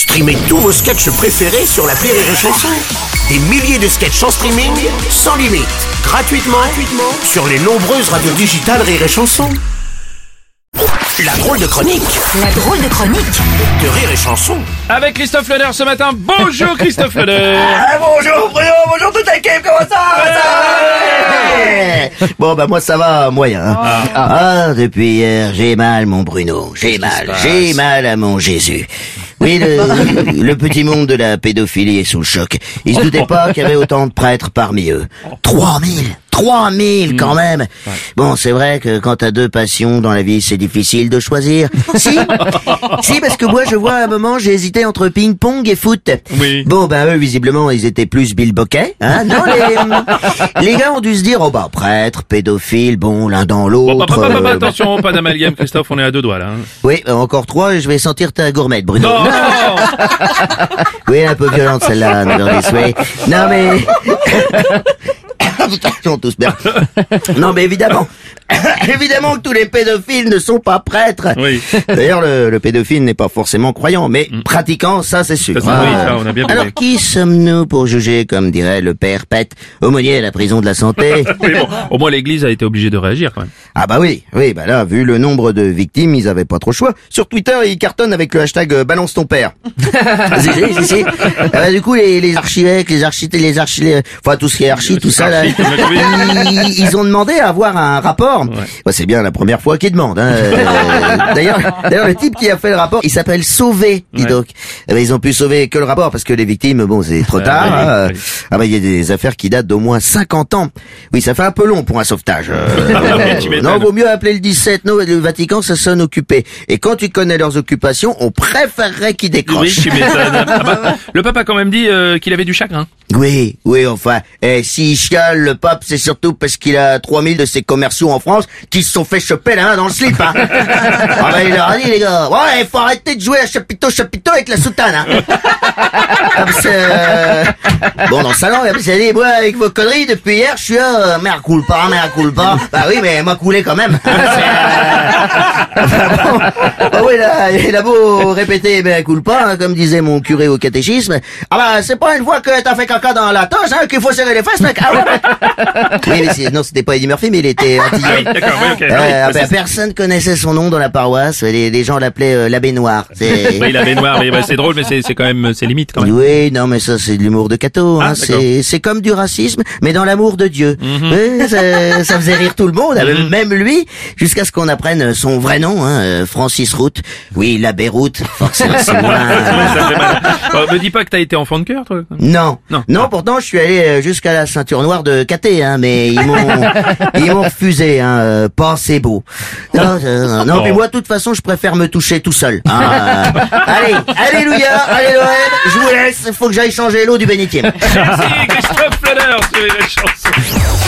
Streamez tous vos sketchs préférés sur la Rire et Chanson. Des milliers de sketchs en streaming, sans limite, gratuitement, gratuitement sur les nombreuses radios digitales Rire et Chanson. La drôle de chronique La drôle de chronique de Rire et Chanson. Avec Christophe Leder ce matin. Bonjour Christophe Leder. Ah, bonjour Bruno, bonjour toute l'équipe, comment ça, Bon bah moi ça va moyen. hein. Ah, depuis hier j'ai mal mon Bruno, j'ai mal, j'ai mal à mon Jésus. Oui, le, le petit monde de la pédophilie est sous le choc. Ils se doutaient pas qu'il y avait autant de prêtres parmi eux. 3000 3000 quand même Bon, c'est vrai que quand t'as deux passions dans la vie, c'est difficile de choisir. Si Si, parce que moi, je vois à un moment, j'ai hésité entre ping-pong et foot. Oui. Bon, ben eux, visiblement, ils étaient plus Bill Bokeh. Hein non, les, les gars ont dû se dire, oh bah, prêtre, pédophile, bon, l'un dans Bon, bah, l'autre. bah, bah, bah, euh, attention, pas d'amalgame Christophe, on est à deux doigts là. hein. oui, euh, encore trois, et je vais sentir ta gourmette, Bruno. Non, Oui, un peu violente celle-là, Neverly Sway. Non mais... Putain, ils sont tous bien. Non mais évidemment, évidemment que tous les pédophiles ne sont pas prêtres. Oui. D'ailleurs, le, le pédophile n'est pas forcément croyant, mais pratiquant, ça c'est sûr. Ça, ça, oui, ça, on a bien Alors qui sommes-nous pour juger, comme dirait le père Pet, aumônier à la prison de la santé Oui, bon, au moins l'église a été obligée de réagir quand même. Ah bah oui, oui, bah là, vu le nombre de victimes, ils avaient pas trop le choix. Sur Twitter, ils cartonnent avec le hashtag euh, balance ton père. si, si, si, si. Ah bah, du coup, les, les archivèques, les architectes, les archi, les- enfin tout ce qui est archi, tout ça là, ils ont demandé à avoir un rapport. Bah, c'est bien la première fois qu'ils demandent. Hein. Euh, D'ailleurs, d'ailleurs, le type qui a fait le rapport, il s'appelle Sauvé, dis donc. Eh ben, ils ont pu sauver que le rapport parce que les victimes, bon, c'est trop Euh, tard. oui, hein. oui. Ah bah il y a des affaires qui datent d'au moins 50 ans. Oui, ça fait un peu long pour un sauvetage. Euh, m'étonnes. non, vaut mieux appeler le 17. Non, le Vatican, ça sonne occupé. Et quand tu connais leurs occupations, on préférerait qu'ils Oui, décrochent. tu m'étonnes. Ah bah, le pape a quand même dit euh, qu'il avait du chagrin. Oui, oui, enfin, eh, s'il chiale, le pape, c'est surtout parce qu'il a 3000 de ses commerciaux en France qui se sont fait choper la main dans le slip, hein. ah ben, il leur a dit, les gars, ouais, il faut arrêter de jouer à chapiteau, chapiteau avec la soutane, hein. Que, euh, bon, dans le salon, il s'est dit, moi, avec vos conneries, depuis hier, je suis là, euh, merde coule pas, merde coule pas. Bah oui, mais m'a coulé quand même. Euh, bah oui, là, il a beau répéter, mais coule pas, hein, comme disait mon curé au catéchisme. Ah bah, c'est pas une fois que t'as fait caca dans la toche, hein, qu'il faut serrer les fesses, mec. Ah ouais, mec. Oui, mais non, c'était pas Eddie Murphy, mais il était Ah oui, antillais. d'accord, oui, ok. Euh, Ah ah bah, personne connaissait son nom dans la paroisse. Les, les gens l'appelaient euh, l'abbé noir. Oui, la baignoire, mais bah, c'est drôle, mais c'est c'est quand même, c'est limite quand même. Oui, non, mais ça, c'est de l'humour de Cato. Ah, Hein. C'est, c'est comme du racisme, mais dans l'amour de Dieu. Mhm. Oui, ça, ça faisait rire tout le monde, même lui, jusqu'à ce qu'on apprenne son vrai nom, hein, Francis Route. Oui, l'abbé Route, forcément, c'est moins... me dis pas que t'as été enfant de cœur, toi. Non, Non. non, Ah. pourtant je suis allé euh, jusqu'à la ceinture noire de Caté, hein, mais ils m'ont ils m'ont refusé, hein, euh, pas c'est beau. Non, non, non, Bon. mais moi de toute façon je préfère me toucher tout seul. hein, allez, alléluia, allez l'OM, je vous laisse, faut que j'aille changer l'eau du bénitier. Merci Christophe Leder sur les chanson.